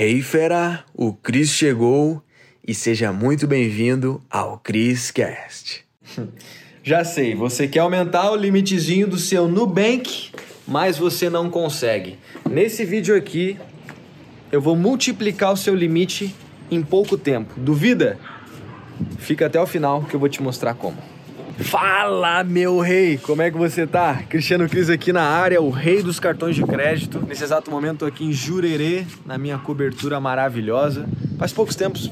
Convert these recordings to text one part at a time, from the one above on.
Hey fera, o Cris chegou e seja muito bem-vindo ao Cris Cast. Já sei, você quer aumentar o limitezinho do seu Nubank, mas você não consegue. Nesse vídeo aqui, eu vou multiplicar o seu limite em pouco tempo. Duvida? Fica até o final que eu vou te mostrar como. Fala, meu rei! Como é que você tá? Cristiano Cris aqui na área, o rei dos cartões de crédito. Nesse exato momento, tô aqui em Jurerê, na minha cobertura maravilhosa. Faz poucos tempos,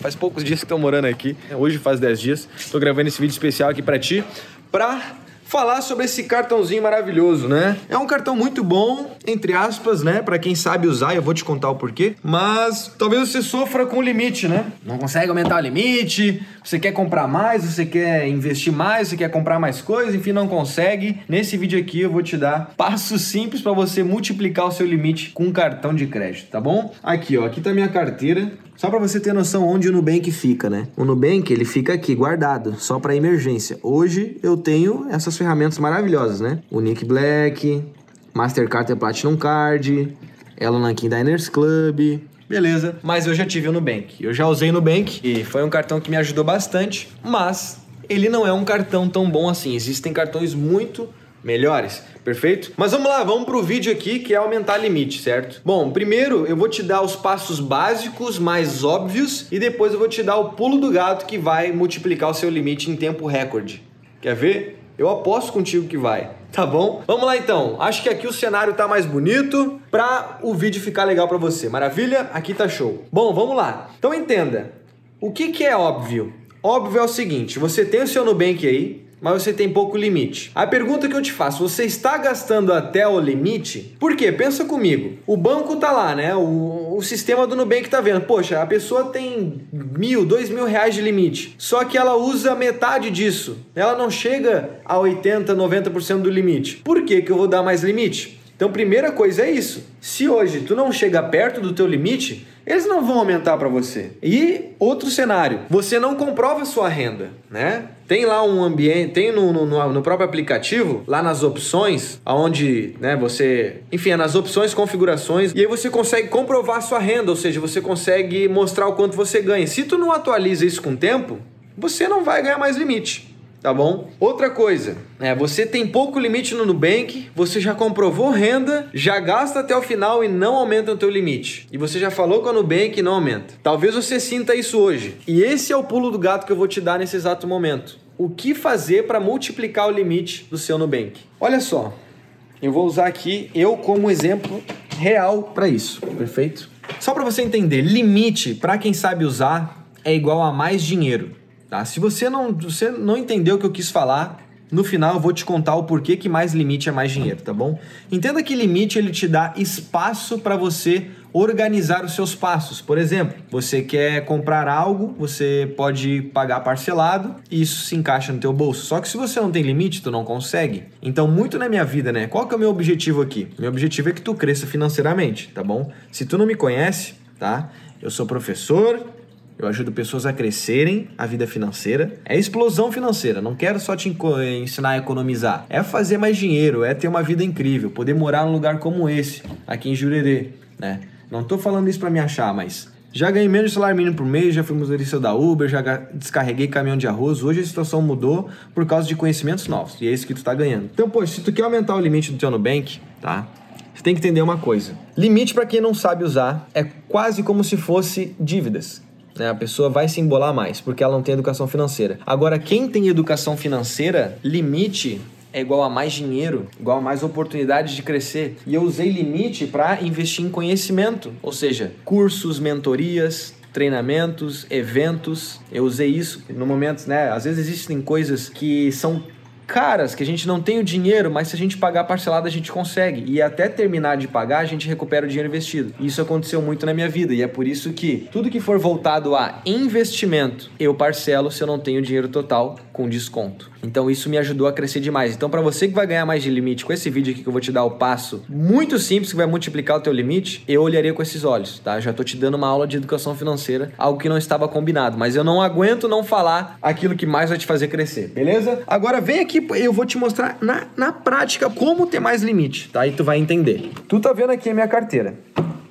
faz poucos dias que estou morando aqui. Hoje faz 10 dias. Tô gravando esse vídeo especial aqui para ti, pra falar sobre esse cartãozinho maravilhoso, né? É um cartão muito bom, entre aspas, né? Para quem sabe usar, eu vou te contar o porquê. Mas talvez você sofra com o limite, né? Não consegue aumentar o limite, você quer comprar mais, você quer investir mais, você quer comprar mais coisas, enfim, não consegue. Nesse vídeo aqui eu vou te dar passos simples para você multiplicar o seu limite com um cartão de crédito, tá bom? Aqui, ó, aqui tá minha carteira. Só para você ter noção onde o Nubank fica, né? O Nubank, ele fica aqui guardado, só para emergência. Hoje eu tenho essas ferramentas maravilhosas, né? O Nick Black, Mastercard Platinum Card, Elo Nankin Diners Club, Beleza, mas eu já tive o Nubank. Eu já usei o Nubank e foi um cartão que me ajudou bastante, mas ele não é um cartão tão bom assim. Existem cartões muito melhores, perfeito? Mas vamos lá, vamos pro vídeo aqui que é aumentar limite, certo? Bom, primeiro eu vou te dar os passos básicos mais óbvios e depois eu vou te dar o pulo do gato que vai multiplicar o seu limite em tempo recorde. Quer ver? Eu aposto contigo que vai. Tá bom? Vamos lá então. Acho que aqui o cenário tá mais bonito para o vídeo ficar legal para você. Maravilha? Aqui tá show. Bom, vamos lá. Então entenda. O que, que é óbvio? Óbvio é o seguinte: você tem o seu Nubank aí, mas você tem pouco limite. A pergunta que eu te faço, você está gastando até o limite? Por quê? Pensa comigo. O banco tá lá, né? O, o sistema do Nubank tá vendo. Poxa, a pessoa tem mil, dois mil reais de limite. Só que ela usa metade disso. Ela não chega a 80, 90% do limite. Por que, que eu vou dar mais limite? Então, primeira coisa é isso. Se hoje tu não chega perto do teu limite, eles não vão aumentar para você. E outro cenário, você não comprova sua renda, né? Tem lá um ambiente, tem no, no, no, próprio aplicativo, lá nas opções, aonde, né, você, enfim, é nas opções, configurações, e aí você consegue comprovar sua renda, ou seja, você consegue mostrar o quanto você ganha. Se tu não atualiza isso com o tempo, você não vai ganhar mais limite tá bom? Outra coisa, é, você tem pouco limite no Nubank, você já comprovou renda, já gasta até o final e não aumenta o teu limite. E você já falou com a Nubank e não aumenta. Talvez você sinta isso hoje. E esse é o pulo do gato que eu vou te dar nesse exato momento. O que fazer para multiplicar o limite do seu Nubank? Olha só, eu vou usar aqui eu como exemplo real para isso, perfeito? Só para você entender, limite, para quem sabe usar, é igual a mais dinheiro. Tá? Se você não, você não entendeu o que eu quis falar, no final eu vou te contar o porquê que mais limite é mais dinheiro, tá bom? Entenda que limite ele te dá espaço para você organizar os seus passos. Por exemplo, você quer comprar algo, você pode pagar parcelado e isso se encaixa no teu bolso. Só que se você não tem limite, tu não consegue. Então, muito na minha vida, né? Qual que é o meu objetivo aqui? Meu objetivo é que tu cresça financeiramente, tá bom? Se tu não me conhece, tá? Eu sou professor, eu ajudo pessoas a crescerem a vida financeira. É explosão financeira. Não quero só te ensinar a economizar. É fazer mais dinheiro, é ter uma vida incrível, poder morar num lugar como esse, aqui em Jurerê, né? Não tô falando isso para me achar, mas já ganhei menos salário mínimo por mês, já fui motorista da Uber, já descarreguei caminhão de arroz. Hoje a situação mudou por causa de conhecimentos novos. E é isso que tu tá ganhando. Então, pô, se tu quer aumentar o limite do teu Nubank, tá? Você tem que entender uma coisa. Limite para quem não sabe usar é quase como se fosse dívidas. Né? A pessoa vai se embolar mais, porque ela não tem educação financeira. Agora, quem tem educação financeira, limite é igual a mais dinheiro, igual a mais oportunidades de crescer. E eu usei limite para investir em conhecimento, ou seja, cursos, mentorias, treinamentos, eventos. Eu usei isso no momento, né? Às vezes existem coisas que são caras que a gente não tem o dinheiro, mas se a gente pagar parcelado a gente consegue. E até terminar de pagar, a gente recupera o dinheiro investido. Isso aconteceu muito na minha vida e é por isso que tudo que for voltado a investimento, eu parcelo se eu não tenho dinheiro total com desconto. Então isso me ajudou a crescer demais. Então para você que vai ganhar mais de limite, com esse vídeo aqui que eu vou te dar o passo muito simples que vai multiplicar o teu limite, eu olharia com esses olhos, tá? Já tô te dando uma aula de educação financeira, algo que não estava combinado, mas eu não aguento não falar aquilo que mais vai te fazer crescer, beleza? Agora vem aqui eu vou te mostrar na, na prática como ter mais limite, tá? E tu vai entender. Tu tá vendo aqui a minha carteira.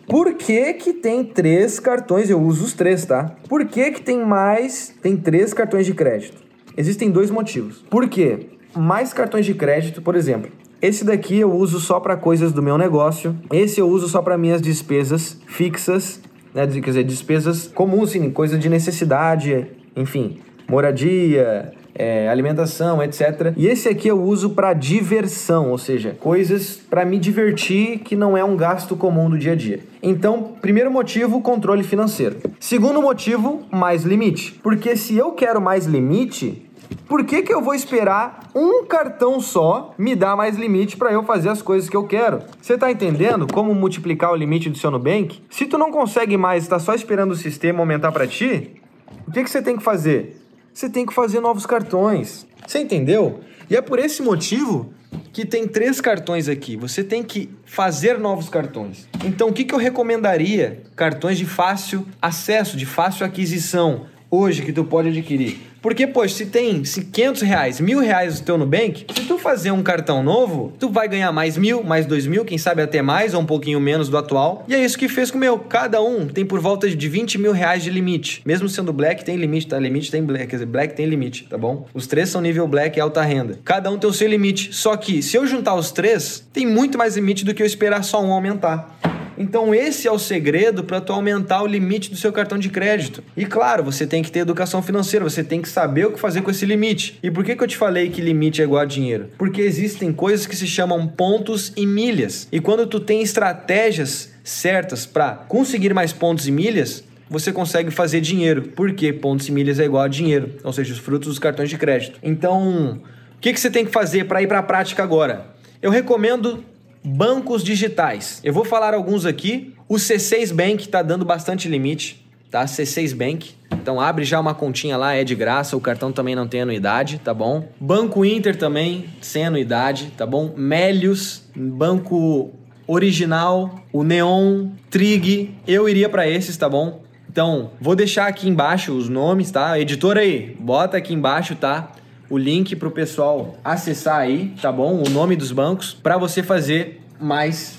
Por que que tem três cartões? Eu uso os três, tá? Por que que tem mais, tem três cartões de crédito? Existem dois motivos. Por quê? Mais cartões de crédito, por exemplo, esse daqui eu uso só para coisas do meu negócio. Esse eu uso só para minhas despesas fixas, né? Quer dizer, despesas comuns, sim, coisas de necessidade, enfim, moradia, é, alimentação, etc. E esse aqui eu uso para diversão, ou seja, coisas para me divertir que não é um gasto comum do dia a dia. Então, primeiro motivo, controle financeiro. Segundo motivo, mais limite. Porque se eu quero mais limite, por que, que eu vou esperar um cartão só me dar mais limite para eu fazer as coisas que eu quero? Você tá entendendo como multiplicar o limite do seu Nubank? Se tu não consegue mais, está só esperando o sistema aumentar para ti, o que, que você tem que fazer? Você tem que fazer novos cartões. Você entendeu? E é por esse motivo que tem três cartões aqui. Você tem que fazer novos cartões. Então, o que, que eu recomendaria? Cartões de fácil acesso, de fácil aquisição, hoje que tu pode adquirir. Porque, poxa, se tem 500 reais, mil reais no teu Nubank, se tu fazer um cartão novo, tu vai ganhar mais mil, mais dois mil, quem sabe até mais ou um pouquinho menos do atual. E é isso que fez com o meu. Cada um tem por volta de 20 mil reais de limite. Mesmo sendo Black, tem limite, tá? Limite tem Black, quer dizer, Black tem limite, tá bom? Os três são nível Black e alta renda. Cada um tem o seu limite. Só que, se eu juntar os três, tem muito mais limite do que eu esperar só um aumentar. Então esse é o segredo para tu aumentar o limite do seu cartão de crédito. E claro, você tem que ter educação financeira, você tem que saber o que fazer com esse limite. E por que, que eu te falei que limite é igual a dinheiro? Porque existem coisas que se chamam pontos e milhas. E quando tu tem estratégias certas para conseguir mais pontos e milhas, você consegue fazer dinheiro. Porque pontos e milhas é igual a dinheiro, ou seja, os frutos dos cartões de crédito. Então, o que, que você tem que fazer para ir para a prática agora? Eu recomendo bancos digitais. Eu vou falar alguns aqui. O C6 Bank está dando bastante limite, tá? C6 Bank. Então abre já uma continha lá, é de graça, o cartão também não tem anuidade, tá bom? Banco Inter também, sem anuidade, tá bom? Melius, Banco Original, o Neon, Trig, eu iria para esses, tá bom? Então, vou deixar aqui embaixo os nomes, tá? Editor aí, bota aqui embaixo, tá? O link para o pessoal acessar aí, tá bom? O nome dos bancos para você fazer mais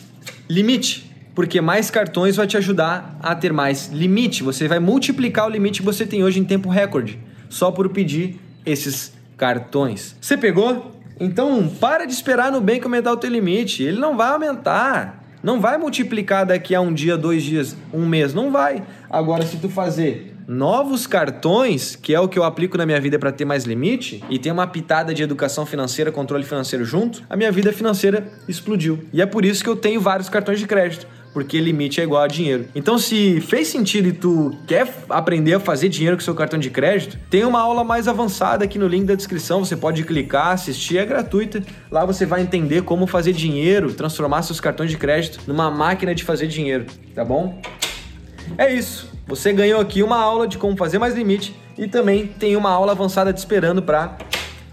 limite, porque mais cartões vai te ajudar a ter mais limite. Você vai multiplicar o limite que você tem hoje em tempo recorde, só por pedir esses cartões. Você pegou? Então, para de esperar no bem aumentar o teu limite. Ele não vai aumentar. Não vai multiplicar daqui a um dia, dois dias, um mês. Não vai. Agora, se tu fazer novos cartões, que é o que eu aplico na minha vida para ter mais limite, e tem uma pitada de educação financeira, controle financeiro junto, a minha vida financeira explodiu. E é por isso que eu tenho vários cartões de crédito. Porque limite é igual a dinheiro. Então, se fez sentido e tu quer aprender a fazer dinheiro com seu cartão de crédito, tem uma aula mais avançada aqui no link da descrição. Você pode clicar, assistir, é gratuita. Lá você vai entender como fazer dinheiro, transformar seus cartões de crédito numa máquina de fazer dinheiro, tá bom? É isso. Você ganhou aqui uma aula de como fazer mais limite e também tem uma aula avançada te esperando para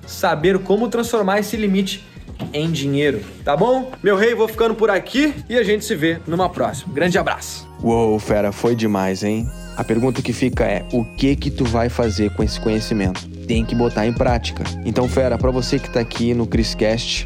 saber como transformar esse limite em dinheiro, tá bom? Meu rei, vou ficando por aqui e a gente se vê numa próxima. Grande abraço. Uou, fera, foi demais, hein? A pergunta que fica é: o que que tu vai fazer com esse conhecimento? Tem que botar em prática. Então, fera, para você que tá aqui no Criscast,